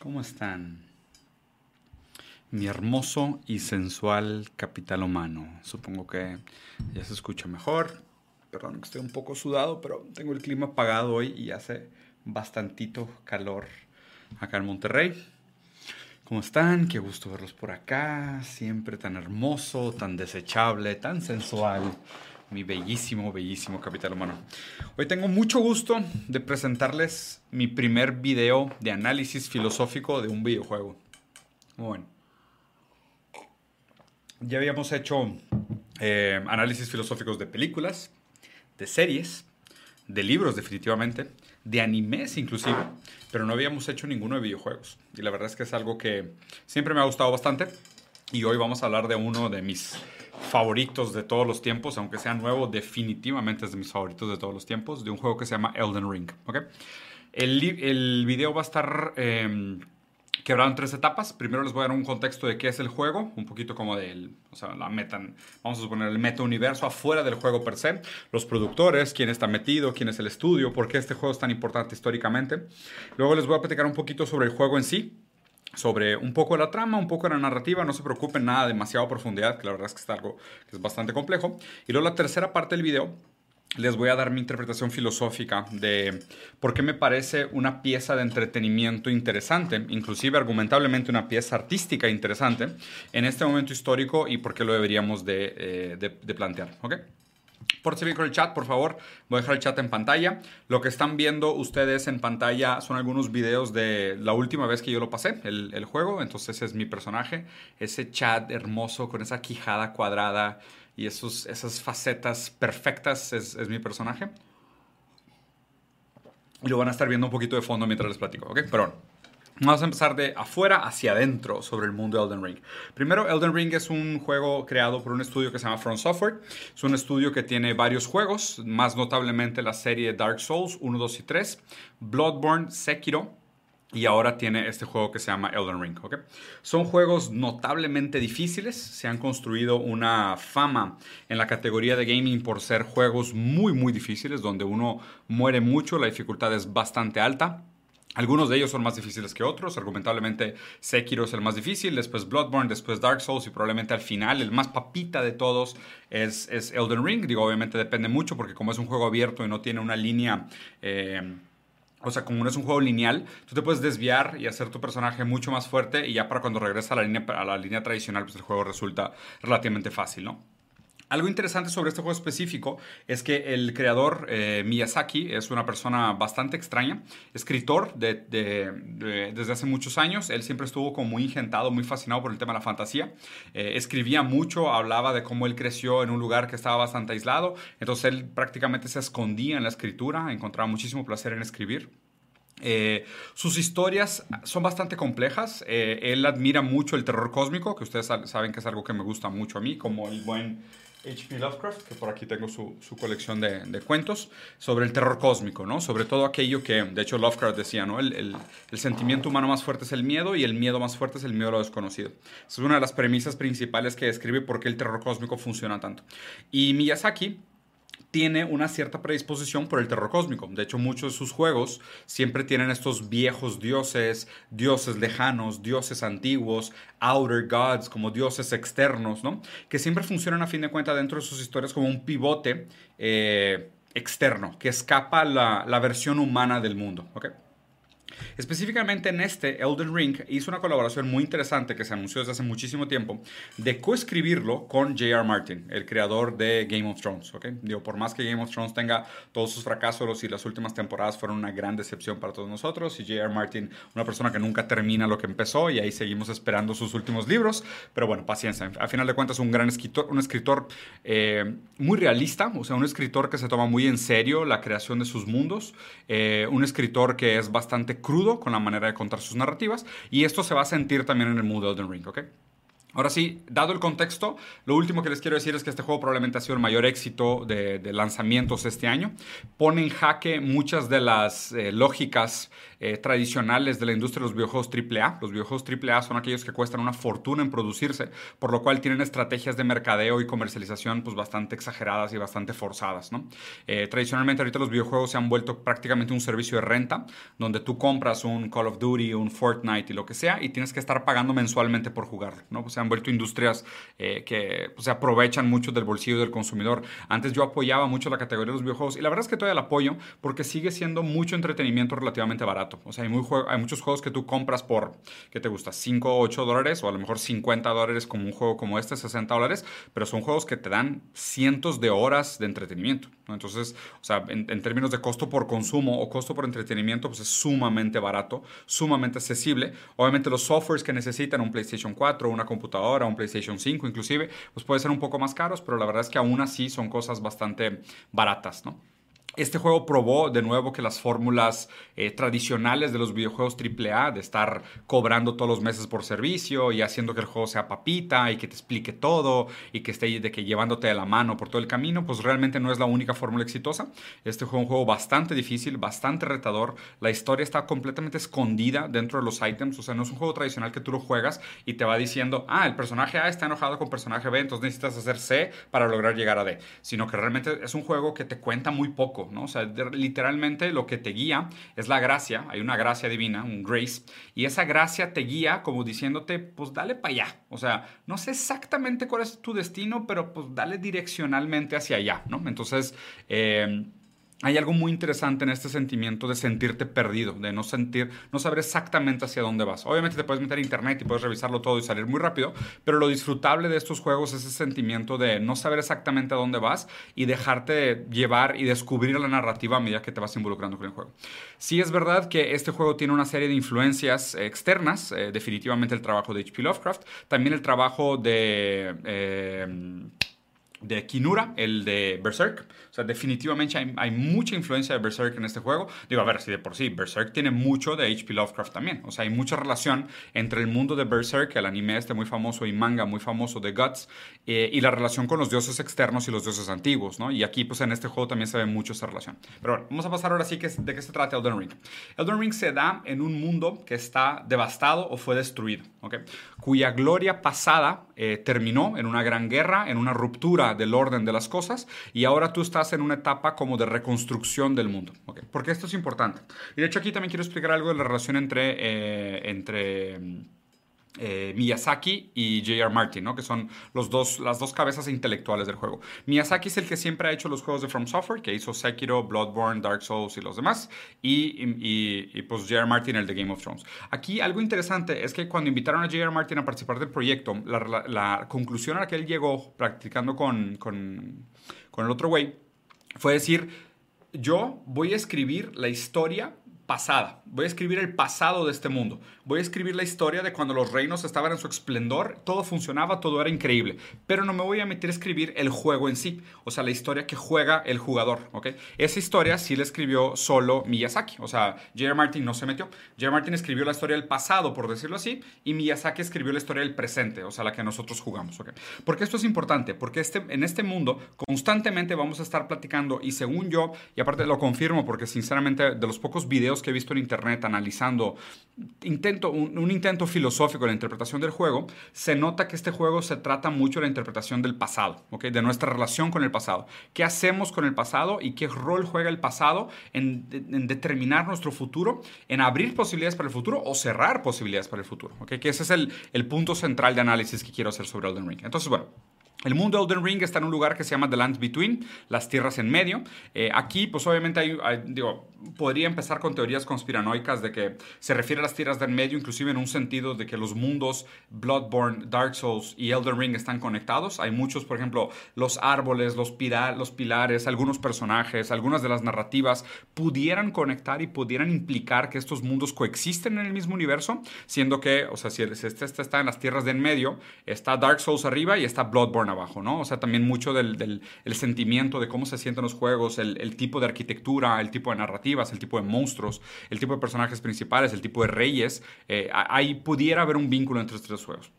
¿Cómo están? Mi hermoso y sensual capital humano. Supongo que ya se escucha mejor. Perdón, estoy un poco sudado, pero tengo el clima apagado hoy y hace bastantito calor acá en Monterrey. ¿Cómo están? Qué gusto verlos por acá. Siempre tan hermoso, tan desechable, tan sensual mi bellísimo, bellísimo capital humano. Hoy tengo mucho gusto de presentarles mi primer video de análisis filosófico de un videojuego. Bueno, ya habíamos hecho eh, análisis filosóficos de películas, de series, de libros definitivamente, de animes inclusive, pero no habíamos hecho ninguno de videojuegos. Y la verdad es que es algo que siempre me ha gustado bastante. Y hoy vamos a hablar de uno de mis favoritos de todos los tiempos, aunque sea nuevo, definitivamente es de mis favoritos de todos los tiempos, de un juego que se llama Elden Ring. ¿okay? El, video va a estar eh, quebrado en tres etapas. Primero les voy a dar un contexto de qué es el juego, un poquito como del, la meta, vamos a suponer el meta universo afuera del juego per se, los productores, quién está metido, quién es el estudio, por qué este juego es tan importante históricamente. Luego les voy a platicar un poquito sobre el juego en sí, sobre un poco la trama, un poco la narrativa, no se preocupen nada demasiado profundidad, que la verdad es que es algo que es bastante complejo. Y luego la tercera parte del video les voy a dar mi interpretación filosófica de por qué me parece una pieza de entretenimiento interesante, inclusive argumentablemente una pieza artística interesante en este momento histórico y por qué lo deberíamos de, eh, de, plantear. ¿ok? Pórtense bien con el chat, por favor. Voy a dejar el chat en pantalla. Lo que están viendo ustedes en pantalla son algunos videos de la última vez que yo lo pasé, el, juego. Entonces es mi personaje. Ese chat hermoso con esa quijada cuadrada y esos, esas facetas perfectas es, es mi personaje. Y lo van a estar viendo un poquito de fondo mientras les platico, ¿ok? Perdón. Vamos a empezar de afuera hacia adentro sobre el mundo de Elden Ring. Primero, Elden Ring es un juego creado por un estudio que se llama From Software. Es un estudio que tiene varios juegos, más notablemente la serie Dark Souls 1, 2 y 3, Bloodborne, Sekiro, y ahora tiene este juego que se llama Elden Ring. Son juegos notablemente difíciles. Se han construido una fama en la categoría de gaming por ser juegos muy, muy difíciles, donde uno muere mucho, la dificultad es bastante alta. Algunos de ellos son más difíciles que otros. Argumentablemente, Sekiro es el más difícil, después Bloodborne, después Dark Souls y probablemente al final, el más papita de todos es, es Elden Ring. Digo, obviamente depende mucho porque como es un juego abierto y no tiene una línea... Eh, o sea, como no es un juego lineal, tú te puedes desviar y hacer tu personaje mucho más fuerte y ya para cuando regresa a la línea, a la línea tradicional, pues el juego resulta relativamente fácil, ¿no? Algo interesante sobre este juego específico es que el creador eh, Miyazaki es una persona bastante extraña, escritor de, de, de, desde hace muchos años. Él siempre estuvo como muy ingentado, muy fascinado por el tema de la fantasía. Eh, escribía mucho, hablaba de cómo él creció en un lugar que estaba bastante aislado. Entonces él prácticamente se escondía en la escritura, encontraba muchísimo placer en escribir. Eh, sus historias son bastante complejas. Eh, él admira mucho el terror cósmico, que ustedes saben que es algo que me gusta mucho a mí, como el buen H.P. Lovecraft, que por aquí tengo su, su colección de, de, cuentos, sobre el terror cósmico, ¿no? Sobre todo aquello que, de hecho, Lovecraft decía, ¿no? El, el, el, sentimiento humano más fuerte es el miedo y el miedo más fuerte es el miedo a lo desconocido. Esa es una de las premisas principales que describe por qué el terror cósmico funciona tanto. Y Miyazaki tiene una cierta predisposición por el terror cósmico. De hecho, muchos de sus juegos siempre tienen estos viejos dioses, dioses lejanos, dioses antiguos, outer gods, como dioses externos, ¿no? Que siempre funcionan a fin de cuentas dentro de sus historias como un pivote eh, externo, que escapa la, la versión humana del mundo, ¿ok? Específicamente en este, Elden Ring hizo una colaboración muy interesante que se anunció desde hace muchísimo tiempo de coescribirlo con J.R. Martin, el creador de Game of Thrones. ¿okay? Digo, por más que Game of Thrones tenga todos sus fracasos y las últimas temporadas fueron una gran decepción para todos nosotros, y J.R. Martin, una persona que nunca termina lo que empezó, y ahí seguimos esperando sus últimos libros, pero bueno, paciencia. A final de cuentas, un gran escritor, un escritor eh, muy realista, o sea, un escritor que se toma muy en serio la creación de sus mundos, eh, un escritor que es bastante crudo con la manera de contar sus narrativas y esto se va a sentir también en el mundo de Elden Ring, ¿ok? Ahora sí, dado el contexto, lo último que les quiero decir es que este juego probablemente ha sido el mayor éxito de, lanzamientos este año. Pone en jaque muchas de las eh, lógicas eh, tradicionales de la industria de los videojuegos AAA. Los videojuegos AAA son aquellos que cuestan una fortuna en producirse, por lo cual tienen estrategias de mercadeo y comercialización pues, bastante exageradas y bastante forzadas. ¿no? Eh, tradicionalmente ahorita los videojuegos se han vuelto prácticamente un servicio de renta, donde tú compras un Call of Duty, un Fortnite y lo que sea, y tienes que estar pagando mensualmente por jugarlo. Han vuelto industrias eh, que pues, se aprovechan mucho del bolsillo del consumidor. Antes yo apoyaba mucho la categoría de los videojuegos y la verdad es que todavía la apoyo porque sigue siendo mucho entretenimiento relativamente barato. O sea, hay, muchos juegos que tú compras por, ¿qué te gusta? 5 o 8 dólares o a lo mejor 50 dólares como un juego como este, 60 dólares, pero son juegos que te dan cientos de horas de entretenimiento. Entonces, o sea, en, términos de costo por consumo o costo por entretenimiento, pues es sumamente barato, sumamente accesible. Obviamente los softwares que necesitan un PlayStation 4, una computadora, un PlayStation 5 inclusive, pues puede ser un poco más caros, pero la verdad es que aún así son cosas bastante baratas, ¿no? Este juego probó de nuevo que las fórmulas eh, tradicionales de los videojuegos AAA, de estar cobrando todos los meses por servicio y haciendo que el juego sea papita y que te explique todo y que esté de que llevándote de la mano por todo el camino, pues realmente no es la única fórmula exitosa. Este juego es un juego bastante difícil, bastante retador. La historia está completamente escondida dentro de los items, o sea, no es un juego tradicional que tú lo juegas y te va diciendo, ah, el personaje A está enojado con personaje B, entonces necesitas hacer C para lograr llegar a D, sino que realmente es un juego que te cuenta muy poco ¿no? O sea, literalmente lo que te guía es la gracia, hay una gracia divina, un grace, y esa gracia te guía como diciéndote, pues dale para allá. O sea, no sé exactamente cuál es tu destino, pero pues dale direccionalmente hacia allá, ¿no? Entonces, eh, hay algo muy interesante en este sentimiento de sentirte perdido, de no sentir, no saber exactamente hacia dónde vas. Obviamente te puedes meter a internet y puedes revisarlo todo y salir muy rápido, pero lo disfrutable de estos juegos es ese sentimiento de no saber exactamente a dónde vas y dejarte llevar y descubrir la narrativa a medida que te vas involucrando con el juego. Sí es verdad que este juego tiene una serie de influencias externas, eh, definitivamente el trabajo de H.P. Lovecraft, también el trabajo de... Eh, de Kinura, el de Berserk. O sea, definitivamente hay, mucha influencia de Berserk en este juego. Digo, a ver, si de por sí, Berserk tiene mucho de H.P. Lovecraft también. O sea, hay mucha relación entre el mundo de Berserk, el anime este muy famoso y manga muy famoso de Guts, eh, y la relación con los dioses externos y los dioses antiguos, ¿no? Y aquí, pues en este juego también se ve mucho esa relación. Pero bueno, vamos a pasar ahora sí que, de qué se trata Elden Ring. Elden Ring se da en un mundo que está devastado o fue destruido, ¿ok? Cuya gloria pasada eh, terminó en una gran guerra, en una ruptura del orden de las cosas, y ahora tú estás en una etapa como de reconstrucción del mundo. Porque esto es importante. Y de hecho aquí también quiero explicar algo de la relación entre, eh, entre eh, Miyazaki y J.R. Martin, ¿no? que son los dos, las dos cabezas intelectuales del juego. Miyazaki es el que siempre ha hecho los juegos de From Software, que hizo Sekiro, Bloodborne, Dark Souls y los demás, y, y, pues J.R. Martin el de Game of Thrones. Aquí algo interesante es que cuando invitaron a J.R. Martin a participar del proyecto, la, conclusión a la que él llegó practicando con, con, con el otro güey fue decir, yo voy a escribir la historia pasada. Voy a escribir el pasado de este mundo. Voy a escribir la historia de cuando los reinos estaban en su esplendor, todo funcionaba, todo era increíble. Pero no me voy a meter a escribir el juego en sí, o sea, la historia que juega el jugador, ¿ok? Esa historia sí la escribió solo Miyazaki, o sea, J.R. Martin no se metió. J.R. Martin escribió la historia del pasado, por decirlo así, y Miyazaki escribió la historia del presente, o sea, la que nosotros jugamos, ¿ok? Porque esto es importante, porque este, en este mundo constantemente vamos a estar platicando y según yo, y aparte lo confirmo porque sinceramente de los pocos videos que he visto en internet analizando intento, un, intento filosófico de la interpretación del juego, se nota que este juego se trata mucho de la interpretación del pasado, ¿okay? de nuestra relación con el pasado. ¿Qué hacemos con el pasado y qué rol juega el pasado en, determinar nuestro futuro, en abrir posibilidades para el futuro o cerrar posibilidades para el futuro? ¿okay? Que ese es el, el punto central de análisis que quiero hacer sobre Elden Ring. Entonces, bueno. El mundo Elden Ring está en un lugar que se llama The Lands Between, las tierras en medio. Eh, aquí, pues obviamente digo, podría empezar con teorías conspiranoicas de que se refiere a las tierras del medio, inclusive en un sentido de que los mundos Bloodborne, Dark Souls y Elden Ring están conectados. Hay muchos, por ejemplo, los árboles, los, los pilares, algunos personajes, algunas de las narrativas pudieran conectar y pudieran implicar que estos mundos coexisten en el mismo universo, siendo que, o sea, si este, este está en las tierras del medio, está Dark Souls arriba y está Bloodborne abajo, ¿no? O sea, también mucho del, sentimiento de cómo se sienten los juegos, el, tipo de arquitectura, el tipo de narrativas, el tipo de monstruos, el tipo de personajes principales, el tipo de reyes. Eh, ahí pudiera haber un vínculo entre estos tres juegos.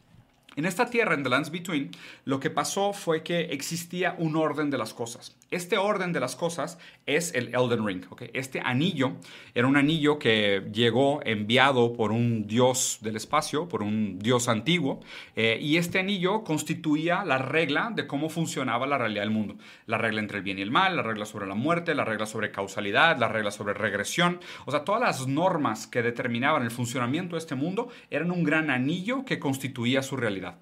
En esta tierra, en The Lands Between, lo que pasó fue que existía un orden de las cosas. Este orden de las cosas es el Elden Ring. Este anillo era un anillo que llegó enviado por un dios del espacio, por un dios antiguo, eh, y este anillo constituía la regla de cómo funcionaba la realidad del mundo. La regla entre el bien y el mal, la regla sobre la muerte, la regla sobre causalidad, la regla sobre regresión. O sea, todas las normas que determinaban el funcionamiento de este mundo eran un gran anillo que constituía su realidad.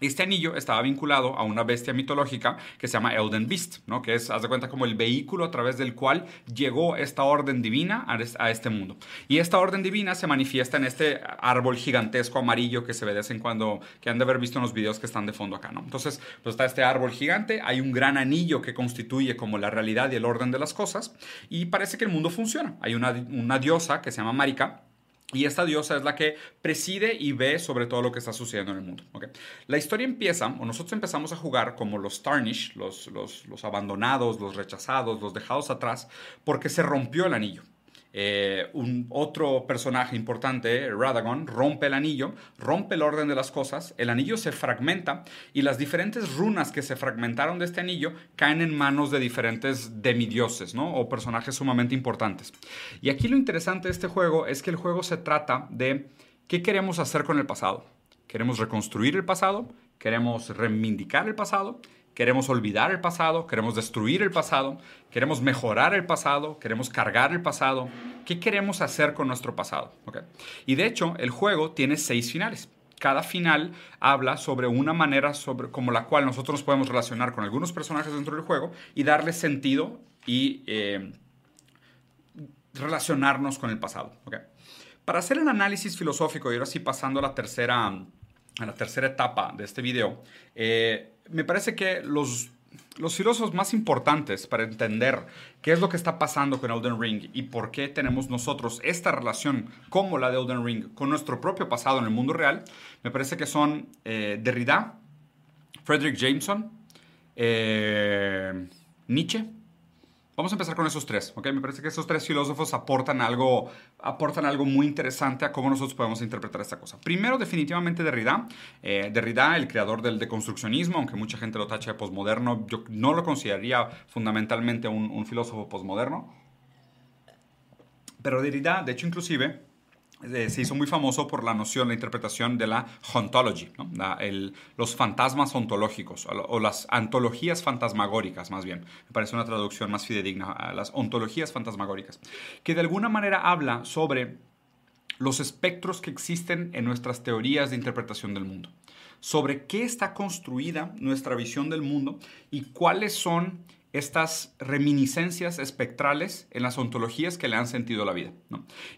Este anillo estaba vinculado a una bestia mitológica que se llama Elden Beast, ¿no? que es, haz de cuenta, como el vehículo a través del cual llegó esta orden divina a este mundo. Y esta orden divina se manifiesta en este árbol gigantesco amarillo que se ve de en cuando, que han de haber visto en los videos que están de fondo acá. ¿no? Entonces, pues está este árbol gigante, hay un gran anillo que constituye como la realidad y el orden de las cosas, y parece que el mundo funciona. Hay una, una diosa que se llama Marika, y esta diosa es la que preside y ve sobre todo lo que está sucediendo en el mundo. La historia empieza, o nosotros empezamos a jugar como los Tarnish, los, los, abandonados, los rechazados, los dejados atrás, porque se rompió el anillo. Eh, un otro personaje importante, Radagon, rompe el anillo, rompe el orden de las cosas, el anillo se fragmenta y las diferentes runas que se fragmentaron de este anillo caen en manos de diferentes demidioses, ¿no? O personajes sumamente importantes. Y aquí lo interesante de este juego es que el juego se trata de qué queremos hacer con el pasado. ¿Queremos reconstruir el pasado? ¿Queremos reivindicar el pasado? Queremos olvidar el pasado, queremos destruir el pasado, queremos mejorar el pasado, queremos cargar el pasado. ¿Qué queremos hacer con nuestro pasado? Y de hecho, el juego tiene seis finales. Cada final habla sobre una manera sobre, como la cual nosotros nos podemos relacionar con algunos personajes dentro del juego y darle sentido y eh, relacionarnos con el pasado. Para hacer el análisis filosófico y ahora sí pasando a la tercera, a la tercera etapa de este video, eh, me parece que los, los filósofos más importantes para entender qué es lo que está pasando con Elden Ring y por qué tenemos nosotros esta relación como la de Elden Ring con nuestro propio pasado en el mundo real, me parece que son eh, Derrida, Frederick Jameson, eh, Nietzsche, Vamos a empezar con esos tres, ¿ok? Me parece que esos tres filósofos aportan algo, aportan algo muy interesante a cómo nosotros podemos interpretar esta cosa. Primero, definitivamente Derrida. Eh, Derrida, el creador del deconstruccionismo, aunque mucha gente lo tacha de posmoderno, yo no lo consideraría fundamentalmente un, un filósofo posmoderno. Pero Derrida, de hecho, inclusive, se hizo muy famoso por la noción, la interpretación de la ontology, los fantasmas ontológicos o, las antologías fantasmagóricas, más bien. Me parece una traducción más fidedigna a las ontologías fantasmagóricas, que de alguna manera habla sobre los espectros que existen en nuestras teorías de interpretación del mundo, sobre qué está construida nuestra visión del mundo y cuáles son estas reminiscencias espectrales en las ontologías que le han sentido la vida.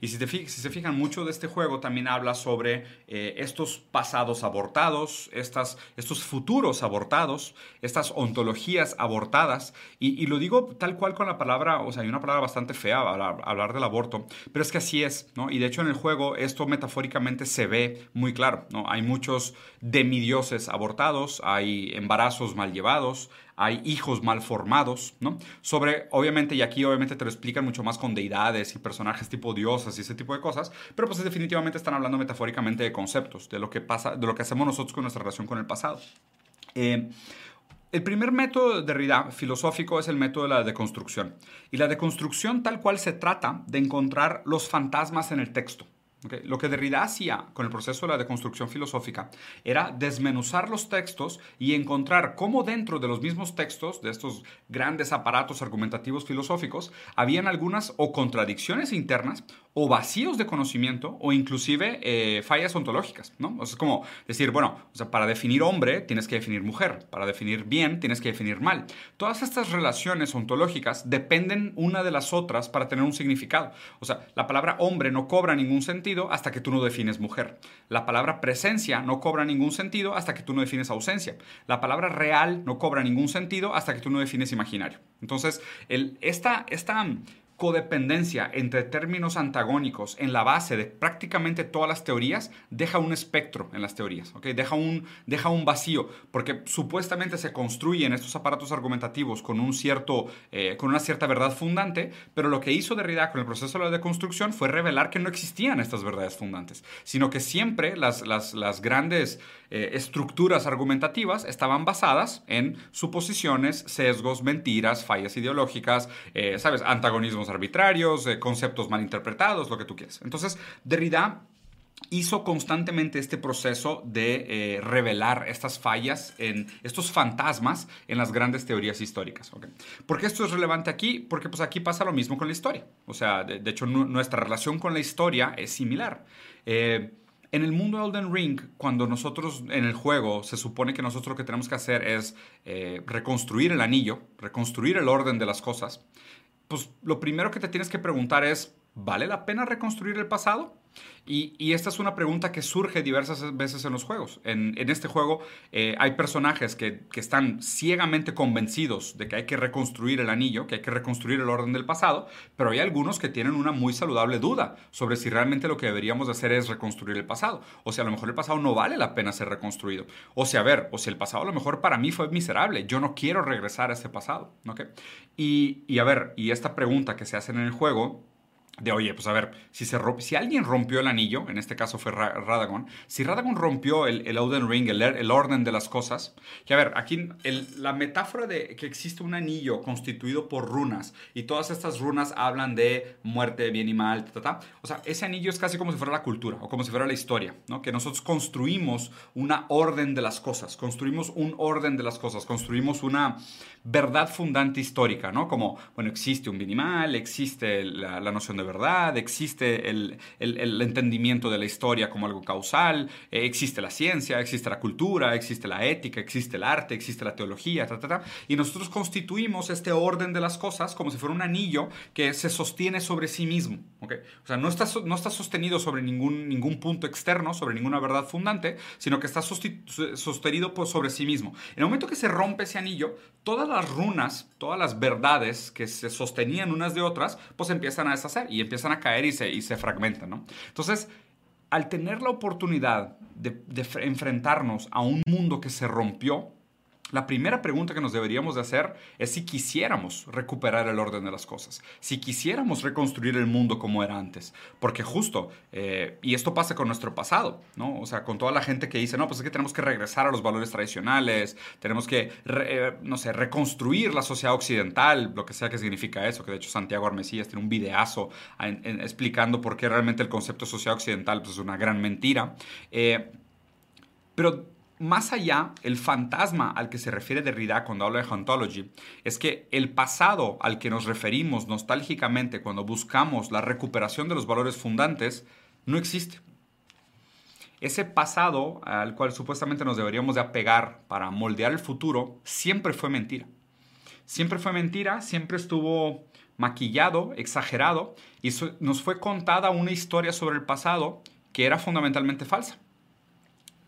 Y si, si, se fijan, mucho de este juego también habla sobre eh, estos pasados abortados, estas, estos futuros abortados, estas ontologías abortadas. Y, lo digo tal cual con la palabra, o sea, hay una palabra bastante fea hablar, hablar del aborto, pero es que así es. ¿no? Y de hecho en el juego esto metafóricamente se ve muy claro. ¿no? Hay muchos demidioses abortados, hay embarazos mal llevados, hay hijos mal formados, ¿no? Sobre, obviamente, y aquí obviamente te lo explican mucho más con deidades y personajes tipo diosas y ese tipo de cosas, pero pues definitivamente están hablando metafóricamente de conceptos, de lo que pasa, de lo que hacemos nosotros con nuestra relación con el pasado. Eh, el primer método de Derrida filosófico es el método de la deconstrucción. Y la deconstrucción tal cual se trata de encontrar los fantasmas en el texto. Lo que Derrida hacía con el proceso de la deconstrucción filosófica era desmenuzar los textos y encontrar cómo dentro de los mismos textos, de estos grandes aparatos argumentativos filosóficos, habían algunas o contradicciones internas o vacíos de conocimiento o inclusive eh, fallas ontológicas. ¿no? es como decir, bueno, para definir hombre tienes que definir mujer, para definir bien tienes que definir mal. Todas estas relaciones ontológicas dependen una de las otras para tener un significado. O sea, la palabra hombre no cobra ningún sentido hasta que tú no defines mujer. La palabra presencia no cobra ningún sentido hasta que tú no defines ausencia. La palabra real no cobra ningún sentido hasta que tú no defines imaginario. Entonces, el, esta, esta codependencia entre términos antagónicos en la base de prácticamente todas las teorías deja un espectro en las teorías, ¿ok? deja, un, deja un vacío, porque supuestamente se construyen estos aparatos argumentativos con, un cierto, eh, con una cierta verdad fundante, pero lo que hizo Derrida con el proceso de la deconstrucción fue revelar que no existían estas verdades fundantes, sino que siempre las, las, las grandes eh, estructuras argumentativas estaban basadas en suposiciones, sesgos, mentiras, fallas ideológicas, eh, ¿sabes? Antagonismos arbitrarios, eh, conceptos mal interpretados, lo que tú quieras. Entonces, Derrida hizo constantemente este proceso de revelar estas fallas, en estos fantasmas en las grandes teorías históricas. ¿Por qué esto es relevante aquí? Porque pues aquí pasa lo mismo con la historia. O sea, de, hecho, nuestra relación con la historia es similar. En el mundo de Elden Ring, cuando nosotros en el juego se supone que nosotros lo que tenemos que hacer es eh, reconstruir el anillo, reconstruir el orden de las cosas, pues lo primero que te tienes que preguntar es, ¿vale la pena reconstruir el pasado? Y, esta es una pregunta que surge diversas veces en los juegos. En, este juego eh, hay personajes que, están ciegamente convencidos de que hay que reconstruir el anillo, que hay que reconstruir el orden del pasado, pero hay algunos que tienen una muy saludable duda sobre si realmente lo que deberíamos hacer es reconstruir el pasado. O sea, a lo mejor el pasado no vale la pena ser reconstruido. O sea, a ver, o si el pasado a lo mejor para mí fue miserable, yo no quiero regresar a ese pasado. Y, y a ver, y esta pregunta que se hace en el juego de, oye, pues a ver, si, se si alguien rompió el anillo, en este caso fue Radagon, si Radagon rompió el, el Ring, el, el, orden de las cosas, que a ver, aquí la metáfora de que existe un anillo constituido por runas y todas estas runas hablan de muerte, bien y mal, o sea, ese anillo es casi como si fuera la cultura o como si fuera la historia, ¿no? Que nosotros construimos una orden de las cosas, construimos un orden de las cosas, construimos una verdad fundante histórica, ¿no? Como, bueno, existe un bien y mal, existe la, la noción de verdad, existe el, entendimiento de la historia como algo causal, eh, existe la ciencia, existe la cultura, existe la ética, existe el arte, existe la teología, y nosotros constituimos este orden de las cosas como si fuera un anillo que se sostiene sobre sí mismo. ¿okay? O sea, no está, no está sostenido sobre ningún, ningún punto externo, sobre ninguna verdad fundante, sino que está sostenido por sobre sí mismo. En el momento que se rompe ese anillo, todas las runas, todas las verdades que se sostenían unas de otras, pues empiezan a deshacer y empiezan a caer y se, y se fragmentan, ¿no? Entonces, al tener la oportunidad de enfrentarnos a un mundo que se rompió, la primera pregunta que nos deberíamos de hacer es si quisiéramos recuperar el orden de las cosas, si quisiéramos reconstruir el mundo como era antes, porque justo, eh, y esto pasa con nuestro pasado, ¿no? O sea, con toda la gente que dice, no, pues es que tenemos que regresar a los valores tradicionales, tenemos que, eh, no sé, reconstruir la sociedad occidental, lo que sea que significa eso, que de hecho Santiago Armesías tiene un videazo explicando por qué realmente el concepto de sociedad occidental pues, es una gran mentira. Eh, pero más allá, el fantasma al que se refiere Derrida cuando habla de Hauntology es que el pasado al que nos referimos nostálgicamente cuando buscamos la recuperación de los valores fundantes no existe. Ese pasado al cual supuestamente nos deberíamos de apegar para moldear el futuro siempre fue mentira. Siempre fue mentira, siempre estuvo maquillado, exagerado y nos fue contada una historia sobre el pasado que era fundamentalmente falsa.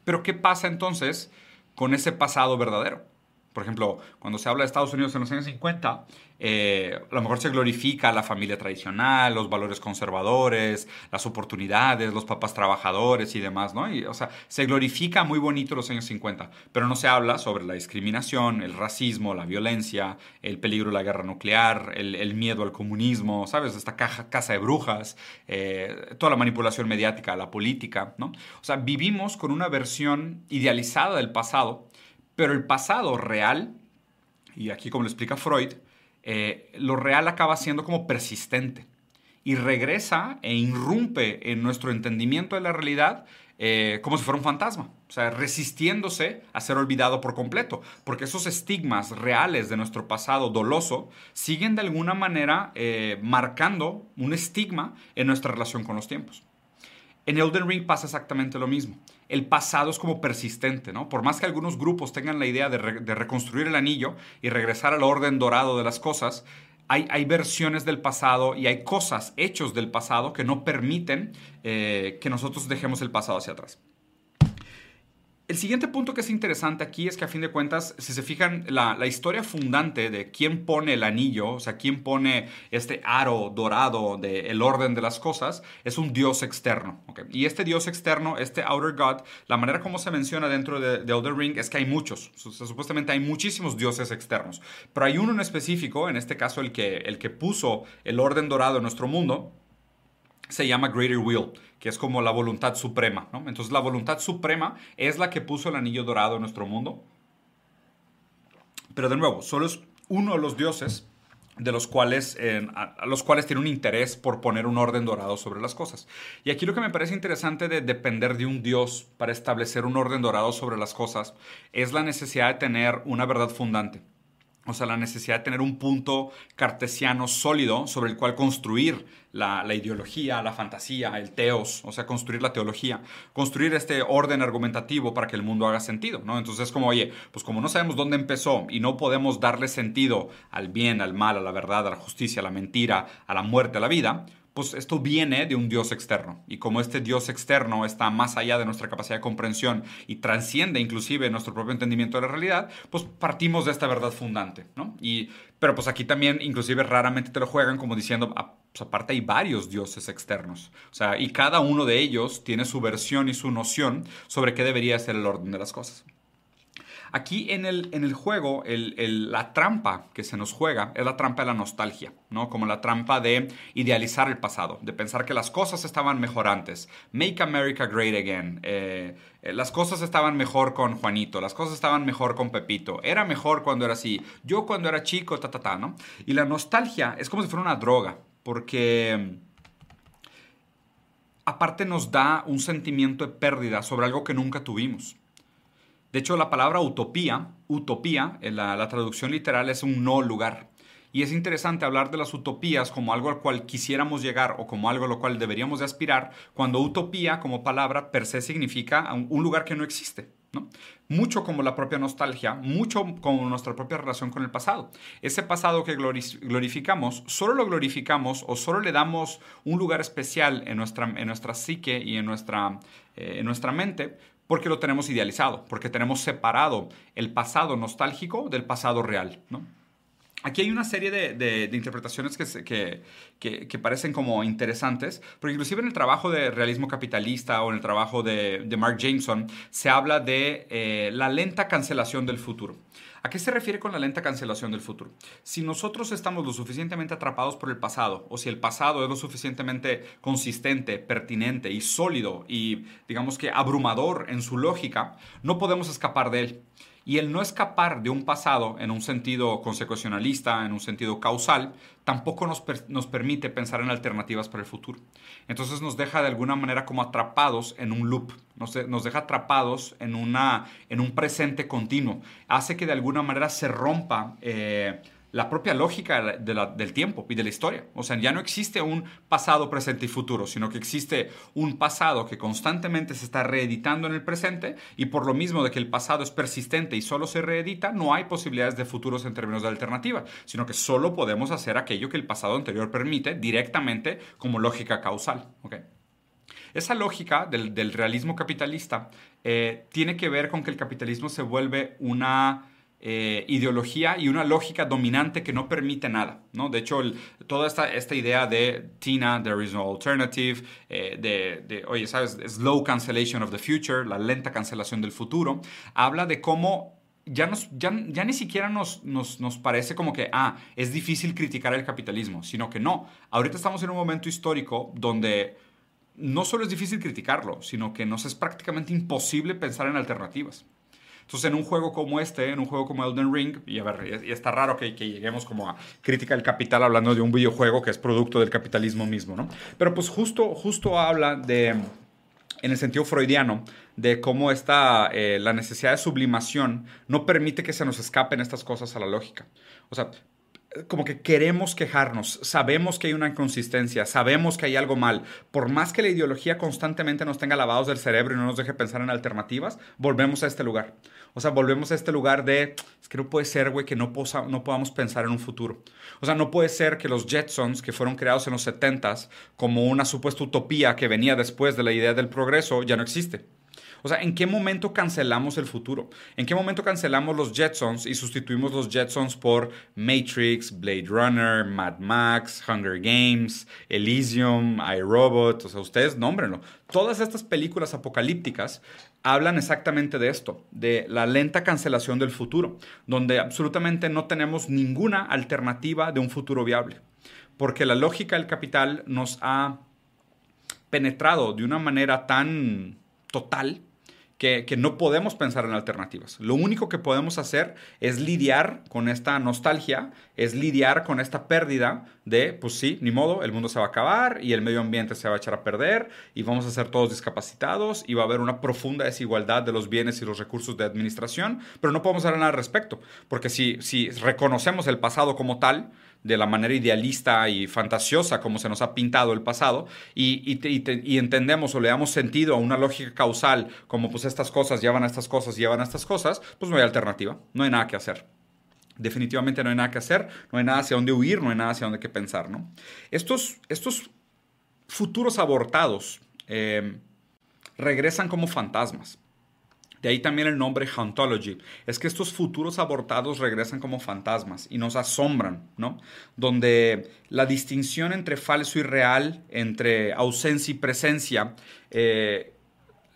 Pero ¿qué pasa entonces con ese pasado verdadero? Por ejemplo, cuando se habla de Estados Unidos en los años 50, eh, a lo mejor se glorifica la familia tradicional, los valores conservadores, las oportunidades, los papás trabajadores y demás, ¿no? o sea, se glorifica muy bonito los años 50, pero no se habla sobre la discriminación, el racismo, la violencia, el peligro de la guerra nuclear, el, miedo al comunismo, ¿sabes? Esta caja, casa de brujas, eh, toda la manipulación mediática, la política, ¿no? O sea, vivimos con una versión idealizada del pasado pero el pasado real, y aquí como lo explica Freud, eh, lo real acaba siendo como persistente y regresa e irrumpe en nuestro entendimiento de la realidad eh, como si fuera un fantasma, o sea, resistiéndose a ser olvidado por completo, porque esos estigmas reales de nuestro pasado doloso siguen de alguna manera eh, marcando un estigma en nuestra relación con los tiempos. En Elden Ring pasa exactamente lo mismo. El pasado es como persistente, ¿no? Por más que algunos grupos tengan la idea de, reconstruir el anillo y regresar al orden dorado de las cosas, hay, versiones del pasado y hay cosas, hechos del pasado que no permiten eh, que nosotros dejemos el pasado hacia atrás. El siguiente punto que es interesante aquí es que a fin de cuentas, si se fijan, la, historia fundante de quién pone el anillo, o sea, quién pone este aro dorado del orden de las cosas, es un dios externo. Y este dios externo, este Outer God, la manera como se menciona dentro de, de Elder Ring es que hay muchos. supuestamente hay muchísimos dioses externos. Pero hay uno en específico, en este caso el que, el que puso el orden dorado en nuestro mundo, se llama Greater Will, que es como la voluntad suprema. ¿no? Entonces la voluntad suprema es la que puso el anillo dorado en nuestro mundo. Pero de nuevo, solo es uno de los dioses de los cuales, a, los cuales tiene un interés por poner un orden dorado sobre las cosas. Y aquí lo que me parece interesante de depender de un dios para establecer un orden dorado sobre las cosas es la necesidad de tener una verdad fundante. O sea, la necesidad de tener un punto cartesiano sólido sobre el cual construir la, ideología, la fantasía, el teos, o sea, construir la teología, construir este orden argumentativo para que el mundo haga sentido, ¿no? Entonces es como, oye, pues como no sabemos dónde empezó y no podemos darle sentido al bien, al mal, a la verdad, a la justicia, a la mentira, a la muerte, a la vida, pues esto viene de un Dios externo. Y como este Dios externo está más allá de nuestra capacidad de comprensión y transciende inclusive nuestro propio entendimiento de la realidad, pues partimos de esta verdad fundante, ¿no? Y, pero pues aquí también inclusive raramente te lo juegan como diciendo, ah, pues aparte hay varios dioses externos. O sea, y cada uno de ellos tiene su versión y su noción sobre qué debería ser el orden de las cosas. Aquí en el, en el juego, la trampa que se nos juega es la trampa de la nostalgia, ¿no? Como la trampa de idealizar el pasado, de pensar que las cosas estaban mejor antes. Make America Great Again. Eh, eh, las cosas estaban mejor con Juanito, las cosas estaban mejor con Pepito, era mejor cuando era así, yo cuando era chico, ta, ta, ta, ¿no? Y la nostalgia es como si fuera una droga, porque aparte nos da un sentimiento de pérdida sobre algo que nunca tuvimos. De hecho, la palabra utopía, utopía, en la, traducción literal es un no lugar. Y es interesante hablar de las utopías como algo al cual quisiéramos llegar o como algo a lo cual deberíamos de aspirar, cuando utopía como palabra per se significa un lugar que no existe. Mucho como la propia nostalgia, mucho como nuestra propia relación con el pasado. Ese pasado que glorificamos, solo lo glorificamos o solo le damos un lugar especial en nuestra, en nuestra psique y en nuestra, eh, en nuestra mente porque lo tenemos idealizado, porque tenemos separado el pasado nostálgico del pasado real. Aquí hay una serie de, interpretaciones que, parecen como interesantes, porque inclusive en el trabajo de realismo capitalista o en el trabajo de, Mark Jameson se habla de eh, la lenta cancelación del futuro. ¿A qué se refiere con la lenta cancelación del futuro? Si nosotros estamos lo suficientemente atrapados por el pasado, o si el pasado es lo suficientemente consistente, pertinente y sólido y digamos que abrumador en su lógica, no podemos escapar de él. Y el no escapar de un pasado en un sentido consecuencialista, en un sentido causal, tampoco nos, nos, permite pensar en alternativas para el futuro. Entonces nos deja de alguna manera como atrapados en un loop, nos, nos deja atrapados en, una, en un presente continuo, hace que de alguna manera se rompa. Eh, la propia lógica del tiempo y de la historia. O sea, ya no existe un pasado, presente y futuro, sino que existe un pasado que constantemente se está reeditando en el presente y por lo mismo de que el pasado es persistente y solo se reedita, no hay posibilidades de futuros en términos de alternativa, sino que solo podemos hacer aquello que el pasado anterior permite directamente como lógica causal. Esa lógica del, realismo capitalista eh, tiene que ver con que el capitalismo se vuelve una eh, ideología y una lógica dominante que no permite nada. ¿no? De hecho, toda esta, idea de Tina, there is no alternative, eh, de, oye, ¿sabes? Slow cancellation of the future, la lenta cancelación del futuro, habla de cómo ya, ni siquiera nos, parece como que, ah, es difícil criticar el capitalismo, sino que no. Ahorita estamos en un momento histórico donde no solo es difícil criticarlo, sino que nos es prácticamente imposible pensar en alternativas. Entonces, en un juego como este, en un juego como Elden Ring, y a ver, y está raro que, que, lleguemos como a crítica del capital hablando de un videojuego que es producto del capitalismo mismo, ¿no? Pero pues justo, justo habla de, en el sentido freudiano, de cómo está eh, la necesidad de sublimación no permite que se nos escapen estas cosas a la lógica. O sea, como que queremos quejarnos, sabemos que hay una inconsistencia, sabemos que hay algo mal. Por más que la ideología constantemente nos tenga lavados del cerebro y no nos deje pensar en alternativas, volvemos a este lugar. O sea, volvemos a este lugar de, que no puede ser, güey, que no, no podamos pensar en un futuro. O sea, no puede ser que los Jetsons, que fueron creados en los 70s como una supuesta utopía que venía después de la idea del progreso, ya no existe. O sea, ¿en qué momento cancelamos el futuro? ¿En qué momento cancelamos los Jetsons y sustituimos los Jetsons por Matrix, Blade Runner, Mad Max, Hunger Games, Elysium, iRobot? O sea, ustedes nómbrenlo. Todas estas películas apocalípticas hablan exactamente de esto, de la lenta cancelación del futuro, donde absolutamente no tenemos ninguna alternativa de un futuro viable. Porque la lógica del capital nos ha penetrado de una manera tan total que, no podemos pensar en alternativas. Lo único que podemos hacer es lidiar con esta nostalgia, es lidiar con esta pérdida de, pues sí, ni modo, el mundo se va a acabar y el medio ambiente se va a echar a perder y vamos a ser todos discapacitados y va a haber una profunda desigualdad de los bienes y los recursos de administración, pero no podemos hacer nada al respecto, porque si, si reconocemos el pasado como tal, de la manera idealista y fantasiosa como se nos ha pintado el pasado y, entendemos o le damos sentido a una lógica causal como pues estas cosas llevan a estas cosas, llevan a estas cosas, pues no hay alternativa, no hay nada que hacer. Definitivamente no hay nada que hacer, no hay nada hacia dónde huir, no hay nada hacia dónde pensar. ¿no? Estos, estos futuros abortados eh, regresan como fantasmas. De ahí también el nombre Hauntology. Es que estos futuros abortados regresan como fantasmas y nos asombran, ¿no? Donde la distinción entre falso y real, entre ausencia y presencia, eh,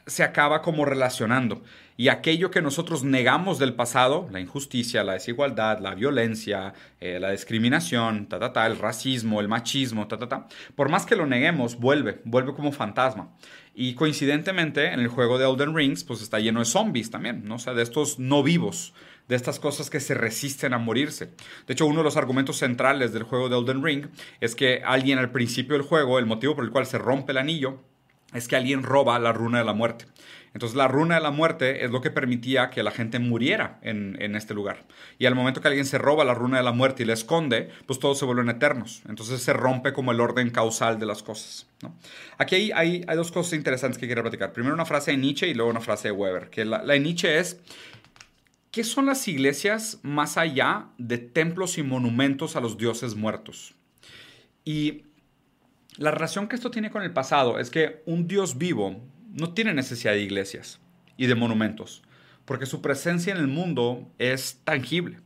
se acaba como relacionando. Y aquello que nosotros negamos del pasado, la injusticia, la desigualdad, la violencia, eh, la discriminación, ta, ta, ta, el racismo, el machismo, ta, ta, ta, por más que lo neguemos, vuelve, vuelve como fantasma. Y coincidentemente, en el juego de Elden Rings, pues está lleno de zombies también, ¿no? O sea, de estos no vivos, de estas cosas que se resisten a morirse. De hecho, uno de los argumentos centrales del juego de Elden Ring es que alguien al principio del juego, el motivo por el cual se rompe el anillo, es que alguien roba la runa de la muerte. Entonces la runa de la muerte es lo que permitía que la gente muriera en, este lugar. Y al momento que alguien se roba la runa de la muerte y la esconde, pues todos se vuelven eternos. Entonces se rompe como el orden causal de las cosas. Aquí hay, dos cosas interesantes que quiero platicar. Primero una frase de Nietzsche y luego una frase de Weber. Que la, la de Nietzsche es, ¿qué son las iglesias más allá de templos y monumentos a los dioses muertos? Y la relación que esto tiene con el pasado es que un Dios vivo no tiene necesidad de iglesias y de monumentos, porque su presencia en el mundo es tangible.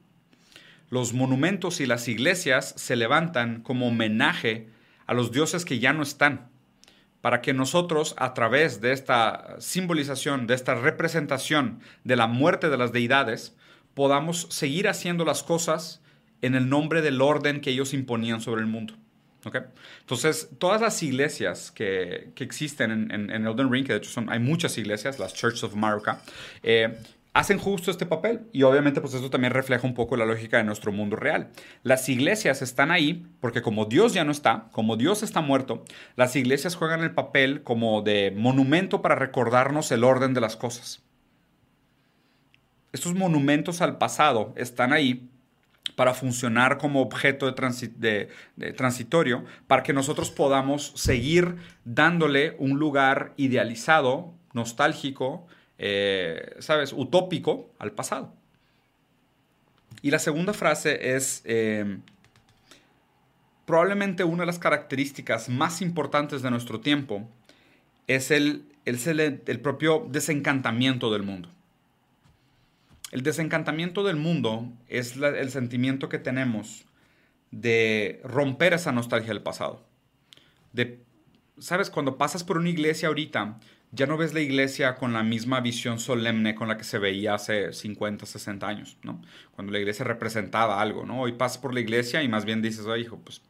Los monumentos y las iglesias se levantan como homenaje a los dioses que ya no están, para que nosotros, a través de esta simbolización, de esta representación de la muerte de las deidades, podamos seguir haciendo las cosas en el nombre del orden que ellos imponían sobre el mundo. Entonces, todas las iglesias que, existen en, Elden Ring, que de hecho son, hay muchas iglesias, las Church of Maruka, eh, hacen justo este papel y obviamente pues eso también refleja un poco la lógica de nuestro mundo real. Las iglesias están ahí porque como Dios ya no está, como Dios está muerto, las iglesias juegan el papel como de monumento para recordarnos el orden de las cosas. Estos monumentos al pasado están ahí para funcionar como objeto de, transitorio, para que nosotros podamos seguir dándole un lugar idealizado, nostálgico, eh, ¿sabes?, utópico al pasado. Y la segunda frase es em, probablemente una de las características más importantes de nuestro tiempo, es el, el propio desencantamiento del mundo. El desencantamiento del mundo es el sentimiento que tenemos de romper esa nostalgia del pasado. De, ¿sabes? Cuando pasas por una iglesia ahorita, ya no ves la iglesia con la misma visión solemne con la que se veía hace 50, 60 años, ¿no? Cuando la iglesia representaba algo, ¿no? Hoy pasas por la iglesia y más bien dices, ay, hijo, pues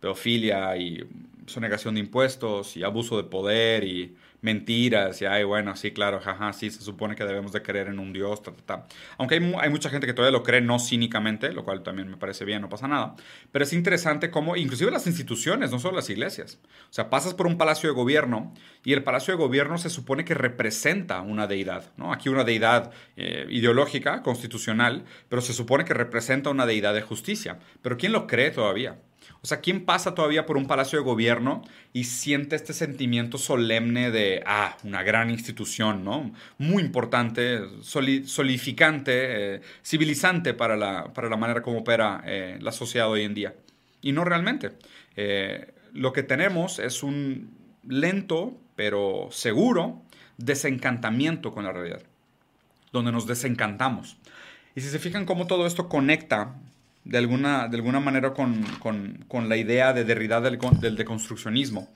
pedofilia y sonegación de impuestos y abuso de poder y mentiras y, bueno, sí, claro, jaja, sí, se supone que debemos de creer en un Dios, ta, ta, ta. Aunque hay, hay, mucha gente que todavía lo cree no cínicamente, lo cual también me parece bien, no pasa nada. Pero es interesante cómo, inclusive las instituciones, no solo las iglesias, o sea, pasas por un palacio de gobierno y el palacio de gobierno se supone que representa una deidad, ¿no? Aquí una deidad eh, ideológica, constitucional, pero se supone que representa una deidad de justicia. Pero ¿quién lo cree todavía? O sea, ¿quién pasa todavía por un palacio de gobierno y siente este sentimiento solemne de, ah, una gran institución, ¿no? Muy importante, solidificante, eh, civilizante para la, para la manera como opera eh, la sociedad hoy en día. Y no realmente. Eh, lo que tenemos es un lento, pero seguro, desencantamiento con la realidad, donde nos desencantamos. Y si se fijan cómo todo esto conecta de alguna, de alguna manera con, la idea de Derrida del, del deconstruccionismo,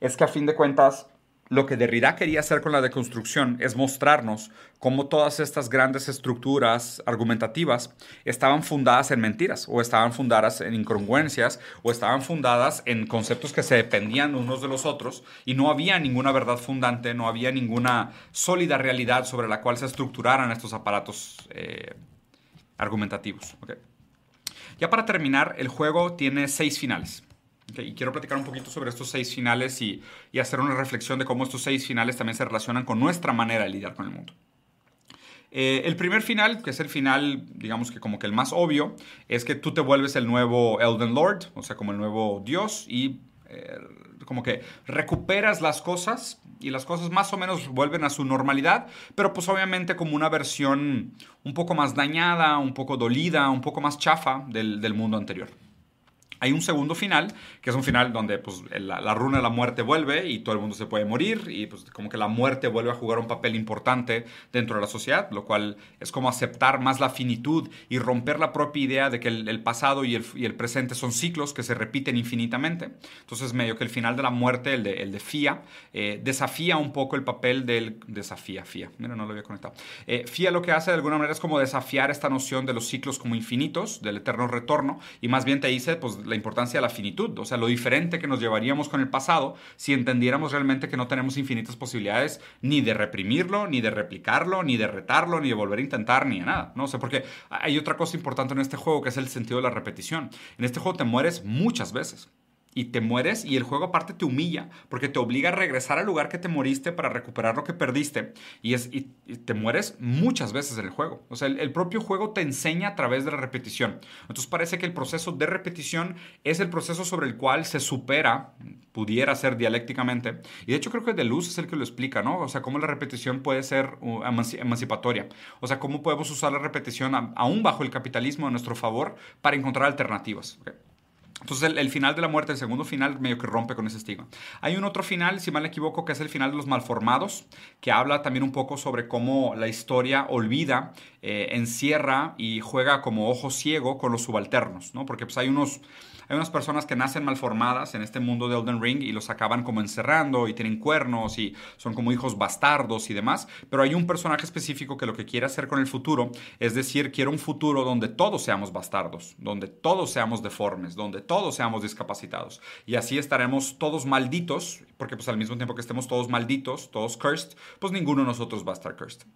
es que a fin de cuentas lo que Derrida quería hacer con la deconstrucción es mostrarnos cómo todas estas grandes estructuras argumentativas estaban fundadas en mentiras, o estaban fundadas en incongruencias, o estaban fundadas en conceptos que se dependían unos de los otros, y no había ninguna verdad fundante, no había ninguna sólida realidad sobre la cual se estructuraran estos aparatos eh, argumentativos. Ya para terminar, el juego tiene seis finales. Y quiero platicar un poquito sobre estos seis finales y, hacer una reflexión de cómo estos seis finales también se relacionan con nuestra manera de lidiar con el mundo. Eh, el primer final, que es el final, digamos que como que el más obvio, es que tú te vuelves el nuevo Elden Lord, o sea, como el nuevo Dios, y eh, como que recuperas las cosas y las cosas más o menos vuelven a su normalidad, pero pues obviamente como una versión un poco más dañada, un poco dolida, un poco más chafa del mundo anterior. Hay un segundo final, que es un final donde pues, la, runa de la muerte vuelve y todo el mundo se puede morir y pues como que la muerte vuelve a jugar un papel importante dentro de la sociedad, lo cual es como aceptar más la finitud y romper la propia idea de que el, pasado y el, presente son ciclos que se repiten infinitamente. Entonces medio que el final de la muerte, el de, el de Fia, eh, desafía un poco el papel del... Desafía, Fia, mira, no lo había conectado. Eh, Fia lo que hace de alguna manera es como desafiar esta noción de los ciclos como infinitos, del eterno retorno, y más bien te dice pues la importancia de la finitud, o sea, lo diferente que nos llevaríamos con el pasado si entendiéramos realmente que no tenemos infinitas posibilidades ni de reprimirlo, ni de replicarlo, ni de retarlo, ni de volver a intentar, ni de nada, ¿no? sé porque hay otra cosa importante en este juego que es el sentido de la repetición. En este juego te mueres muchas veces y te mueres y el juego aparte te humilla porque te obliga a regresar al lugar que te moriste para recuperar lo que perdiste y, es, y, te mueres muchas veces en el juego. O sea, el, propio juego te enseña a través de la repetición. Entonces parece que el proceso de repetición es el proceso sobre el cual se supera, pudiera ser dialécticamente. Y de hecho creo que De Luz es el que lo explica, ¿no? O sea, cómo la repetición puede ser uh, emancipatoria. O sea, cómo podemos usar la repetición aún bajo el capitalismo a nuestro favor para encontrar alternativas. Entonces el, final de la muerte, el segundo final, medio que rompe con ese estigma. Hay un otro final, si mal me equivoco, que es el final de los malformados, que habla también un poco sobre cómo la historia olvida, eh, encierra y juega como ojo ciego con los subalternos, ¿no? Porque pues hay unos hay unas personas que nacen malformadas en este mundo de Elden Ring y los acaban como encerrando y tienen cuernos y son como hijos bastardos y demás, pero hay un personaje específico que lo que quiere hacer con el futuro es decir, quiere un futuro donde todos seamos bastardos, donde todos seamos deformes, donde todos seamos discapacitados y así estaremos todos malditos, porque pues al mismo tiempo que estemos todos malditos, todos cursed, pues ninguno de nosotros va a estar cursed.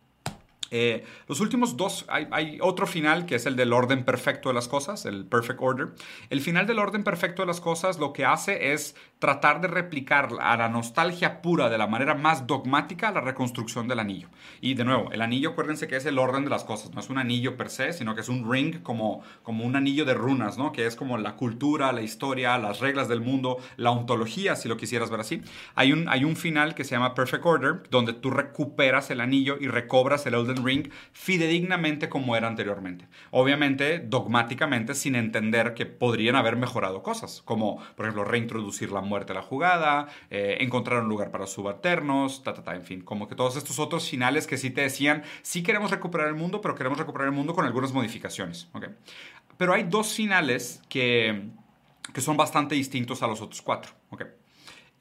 Eh, los últimos dos, hay, otro final que es el del orden perfecto de las cosas, el perfect order. El final del orden perfecto de las cosas lo que hace es tratar de replicar a la nostalgia pura de la manera más dogmática la reconstrucción del anillo. Y de nuevo, el anillo, acuérdense que es el orden de las cosas, no es un anillo per se, sino que es un ring como, como un anillo de runas, ¿no? Que es como la cultura, la historia, las reglas del mundo, la ontología, si lo quisieras ver así. Hay un, hay un final que se llama Perfect Order, donde tú recuperas el anillo y recobras el Elden Ring fidedignamente como era anteriormente. Obviamente, dogmáticamente, sin entender que podrían haber mejorado cosas, como por ejemplo reintroducir la muerte la jugada, eh, encontrar un lugar para subalternos, ta, ta, ta, en fin, como que todos estos otros finales que sí te decían, sí queremos recuperar el mundo, pero queremos recuperar el mundo con algunas modificaciones. ¿okay? Pero hay dos finales que, que son bastante distintos a los otros cuatro. ¿okay?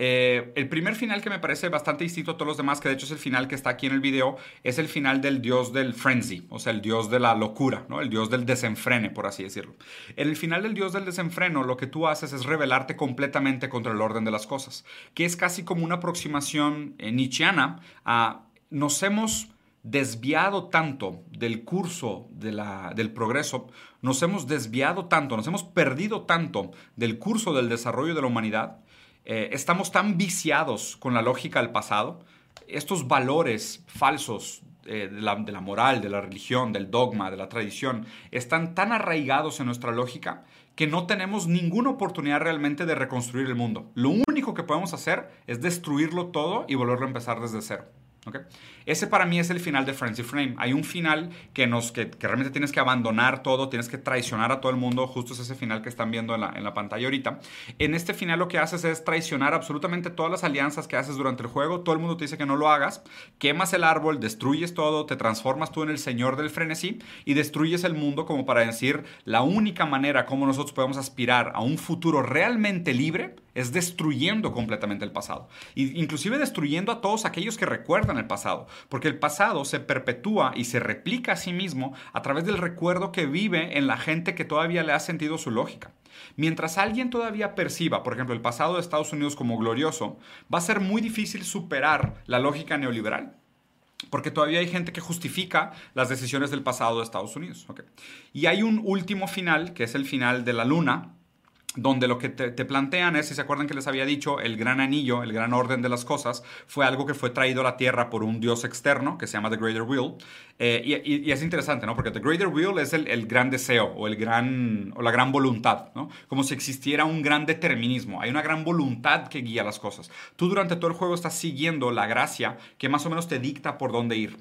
Eh, el primer final que me parece bastante distinto a todos los demás, que de hecho es el final que está aquí en el video, es el final del dios del frenzy, o sea, el dios de la locura, ¿no? el dios del desenfrene, por así decirlo. En el final del dios del desenfreno, lo que tú haces es rebelarte completamente contra el orden de las cosas, que es casi como una aproximación eh, nietzscheana a nos hemos desviado tanto del curso del progreso, nos hemos desviado tanto, nos hemos perdido tanto del curso del desarrollo de la humanidad, eh, estamos tan viciados con la lógica del pasado, estos valores falsos eh, de, la, de, la, moral, de la religión, del dogma, de la tradición, están tan arraigados en nuestra lógica que no tenemos ninguna oportunidad realmente de reconstruir el mundo. Lo único que podemos hacer es destruirlo todo y volverlo a empezar desde cero. Ese para mí es el final de Frenzy Frame. Hay un final que, nos, que, realmente tienes que abandonar todo, tienes que traicionar a todo el mundo. Justo es ese final que están viendo en la, en la pantalla ahorita. En este final lo que haces es traicionar absolutamente todas las alianzas que haces durante el juego. Todo el mundo te dice que no lo hagas. Quemas el árbol, destruyes todo, te transformas tú en el señor del frenesí y destruyes el mundo como para decir la única manera como nosotros podemos aspirar a un futuro realmente libre es destruyendo completamente el pasado. E inclusive destruyendo a todos aquellos que recuerdan el pasado. Porque el pasado se perpetúa y se replica a sí mismo a través del recuerdo que vive en la gente que todavía le ha sentido su lógica. Mientras alguien todavía perciba, por ejemplo, el pasado de Estados Unidos como glorioso, va a ser muy difícil superar la lógica neoliberal. Porque todavía hay gente que justifica las decisiones del pasado de Estados Unidos. Y hay un último final, que es el final de la luna, donde lo que te, plantean es, si se acuerdan que les había dicho, el gran anillo, el gran orden de las cosas, fue algo que fue traído a la Tierra por un dios externo que se llama The Greater Will. Eh, y, es interesante, ¿no? Porque The Greater Will es el, gran deseo o, el gran, o la gran voluntad, ¿no? Como si existiera un gran determinismo. Hay una gran voluntad que guía las cosas. Tú durante todo el juego estás siguiendo la gracia que más o menos te dicta por dónde ir,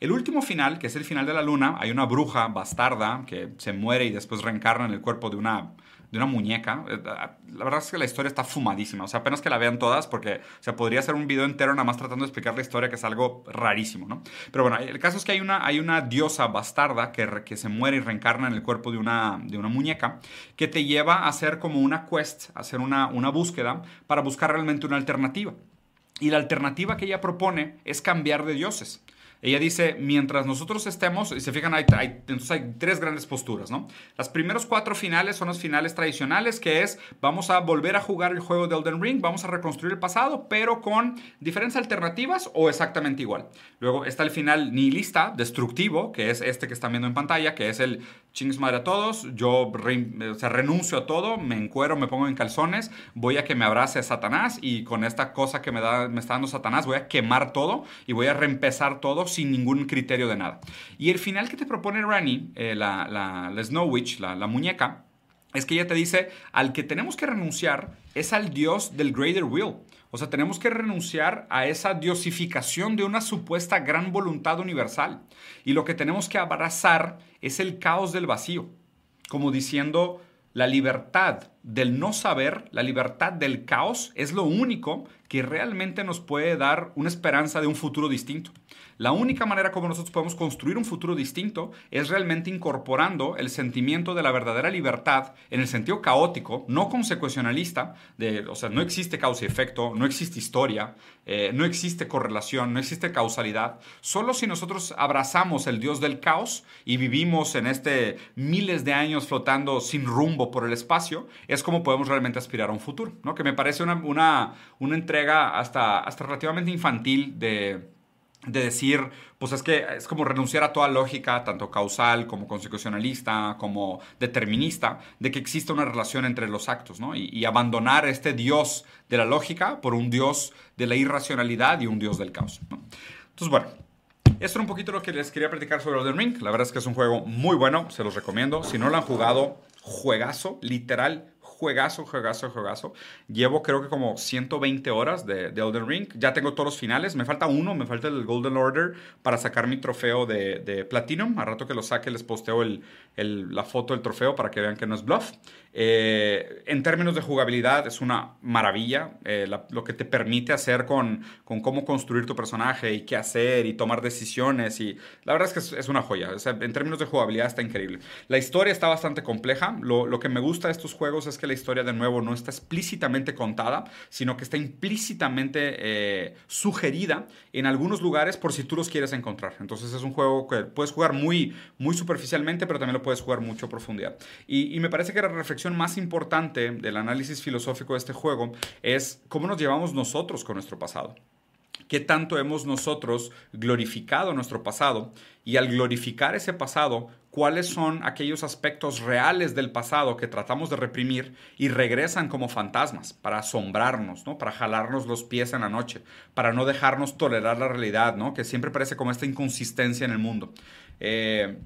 El último final, que es el final de la luna, hay una bruja bastarda que se muere y después reencarna en el cuerpo de una de una muñeca. Eh, la verdad es que la historia está fumadísima. O sea, apenas que la vean todas porque se podría hacer un video entero nada más tratando de explicar la historia, que es algo rarísimo, ¿no? Pero bueno, el caso es que hay una, hay una diosa bastarda que, que se muere y reencarna en el cuerpo de una, de una muñeca que te lleva a hacer como una quest, a hacer una, una búsqueda para buscar realmente una alternativa. Y la alternativa que ella propone es cambiar de dioses. Ella dice, mientras nosotros estemos, y se fijan, hay, entonces hay tres grandes posturas, ¿no? Las primeros cuatro finales son los finales tradicionales, que es, vamos a volver a jugar el juego de Elden Ring, vamos a reconstruir el pasado, pero con diferentes alternativas o exactamente igual. Luego está el final nihilista, destructivo, que es este que están viendo en pantalla, que es el chingues madre a todos, yo renuncio a todo, me encuero, me pongo en calzones, voy a que me abrace Satanás y con esta cosa que me, da, me está dando Satanás voy a quemar todo y voy a reempezar todo sin ningún criterio de nada. Y el final que te propone Rani, eh, la, la, Snow Witch, la, la muñeca, es que ella te dice, al que tenemos que renunciar es al Dios del Greater Will. O sea, tenemos que renunciar a esa diosificación de una supuesta gran voluntad universal. Y lo que tenemos que abrazar es el caos del vacío. Como diciendo, la libertad del no saber, la libertad del caos, es lo único que realmente nos puede dar una esperanza de un futuro distinto. La única manera como nosotros podemos construir un futuro distinto es realmente incorporando el sentimiento de la verdadera libertad en el sentido caótico, no consecuencialista, de, o sea, no existe causa y efecto, no existe historia, eh, no existe correlación, no existe causalidad. Solo si nosotros abrazamos el Dios del caos y vivimos en este miles de años flotando sin rumbo por el espacio, es como podemos realmente aspirar a un futuro, ¿no? Que me parece una, una, una entrega hasta, hasta relativamente infantil de de decir, pues es que es como renunciar a toda lógica, tanto causal como constitucionalista, como determinista, de que existe una relación entre los actos, ¿no? Y, abandonar este dios de la lógica por un dios de la irracionalidad y un dios del caos. Entonces, bueno, esto era un poquito lo que les quería platicar sobre Elden Ring. La verdad es que es un juego muy bueno, se los recomiendo. Si no lo han jugado, juegazo, literal, juegazo, juegazo, juegazo. Llevo creo que como 120 horas de, de, Elden Ring. Ya tengo todos los finales. Me falta uno, me falta el Golden Order para sacar mi trofeo de, de Platinum. A rato que lo saque les posteo el, el, la foto del trofeo para que vean que no es bluff. Eh, en términos de jugabilidad es una maravilla. Eh, lo que te permite hacer con, con cómo construir tu personaje y qué hacer y tomar decisiones. Y la verdad es que es, es una joya. O sea, en términos de jugabilidad está increíble. La historia está bastante compleja. Lo, lo que me gusta de estos juegos es que la historia de nuevo no está explícitamente contada, sino que está implícitamente eh, sugerida en algunos lugares por si tú los quieres encontrar. Entonces es un juego que puedes jugar muy, muy superficialmente, pero también lo puedes jugar mucho a profundidad. Y, y me parece que la reflexión más importante del análisis filosófico de este juego es cómo nos llevamos nosotros con nuestro pasado qué tanto hemos nosotros glorificado nuestro pasado y al glorificar ese pasado, cuáles son aquellos aspectos reales del pasado que tratamos de reprimir y regresan como fantasmas para asombrarnos, ¿no? para jalarnos los pies en la noche, para no dejarnos tolerar la realidad, ¿no? que siempre parece como esta inconsistencia en el mundo. Eh,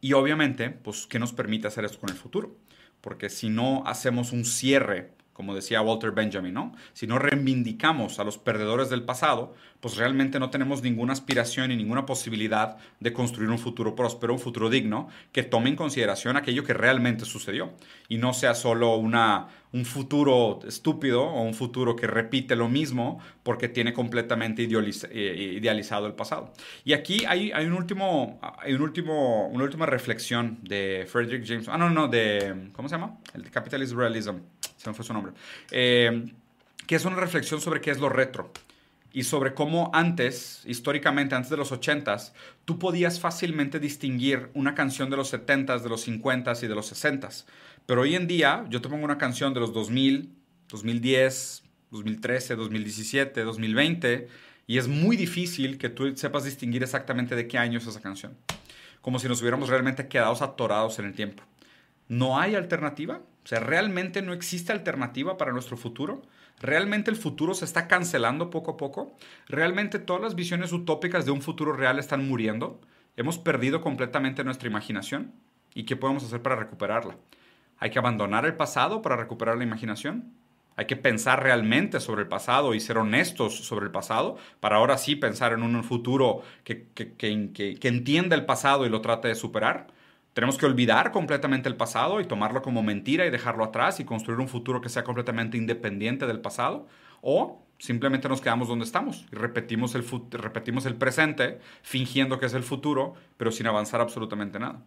y obviamente, pues, ¿qué nos permite hacer esto con el futuro? Porque si no hacemos un cierre como decía Walter Benjamin, ¿no? Si no reivindicamos a los perdedores del pasado, pues realmente no tenemos ninguna aspiración y ninguna posibilidad de construir un futuro próspero, un futuro digno, que tome en consideración aquello que realmente sucedió y no sea solo una, un futuro estúpido o un futuro que repite lo mismo porque tiene completamente eh, idealizado el pasado. Y aquí hay, hay, un último, hay un último, una última reflexión de Frederick James, ah, no, no, de, ¿cómo se llama? El de Capitalism Realism se fue su nombre, eh, que es una reflexión sobre qué es lo retro y sobre cómo antes, históricamente, antes de los 80s, tú podías fácilmente distinguir una canción de los 70s, de los 50s y de los 60s. Pero hoy en día, yo te pongo una canción de los 2000, 2010, 2013, 2017, 2020, y es muy difícil que tú sepas distinguir exactamente de qué año es esa canción. Como si nos hubiéramos realmente quedado atorados en el tiempo. ¿No hay alternativa? O sea, ¿realmente no existe alternativa para nuestro futuro? ¿Realmente el futuro se está cancelando poco a poco? ¿Realmente todas las visiones utópicas de un futuro real están muriendo? ¿Hemos perdido completamente nuestra imaginación? ¿Y qué podemos hacer para recuperarla? ¿Hay que abandonar el pasado para recuperar la imaginación? Hay que pensar realmente sobre el pasado y ser honestos sobre el pasado para ahora sí pensar en un futuro que, que, que, que entienda el pasado y lo trate de superar. Tenemos que olvidar completamente el pasado y tomarlo como mentira y dejarlo atrás y construir un futuro que sea completamente independiente del pasado. O simplemente nos quedamos donde estamos y repetimos el, repetimos el presente fingiendo que es el futuro, pero sin avanzar absolutamente nada.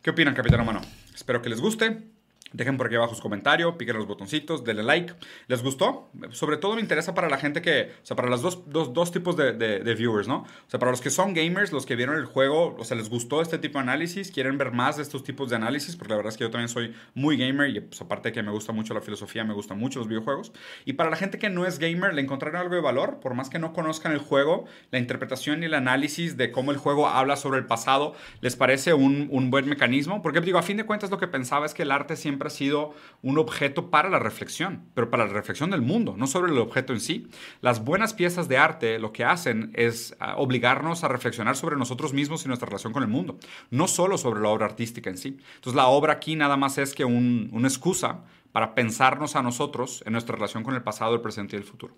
¿Qué opinan, capitán humano? Espero que les guste. Dejen por aquí abajo su comentario, piquen los botoncitos, denle like. ¿Les gustó? Sobre todo me interesa para la gente que, o sea, para los dos, dos, dos tipos de, viewers, ¿no? O sea, para los que son gamers, los que vieron el juego, o sea, les gustó este tipo de análisis, quieren ver más de estos tipos de análisis, porque la verdad es que yo también soy muy gamer y pues aparte que me gusta mucho la filosofía, me gustan mucho los videojuegos. Y para la gente que no es gamer, le encontrarán algo de valor, por más que no conozcan el juego, la interpretación y el análisis de cómo el juego habla sobre el pasado, les parece un, un buen mecanismo. Porque digo, a fin de cuentas lo que pensaba es que el arte siempre ha sido un objeto para la reflexión, pero para la reflexión del mundo, no sobre el objeto en sí. Las buenas piezas de arte lo que hacen es ah, obligarnos a reflexionar sobre nosotros mismos y nuestra relación con el mundo, no solo sobre la obra artística en sí. Entonces la obra aquí nada más es que una excusa para pensarnos a nosotros en nuestra relación con el pasado, el presente y el futuro.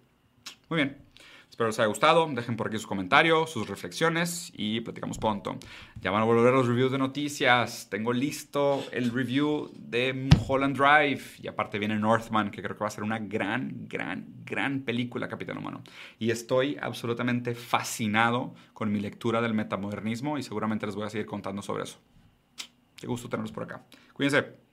Muy bien. Espero les haya gustado. Dejen por aquí sus comentarios, sus reflexiones y platicamos pronto. Ya van a volver los reviews de noticias. Tengo listo el review de Holland Drive. Y aparte viene Northman, que creo que va a ser una gran, gran, gran película, Capitán Humano. Y estoy absolutamente fascinado con mi lectura del metamodernismo y seguramente les voy a seguir contando sobre eso. Qué gusto tenerlos por acá. Cuídense.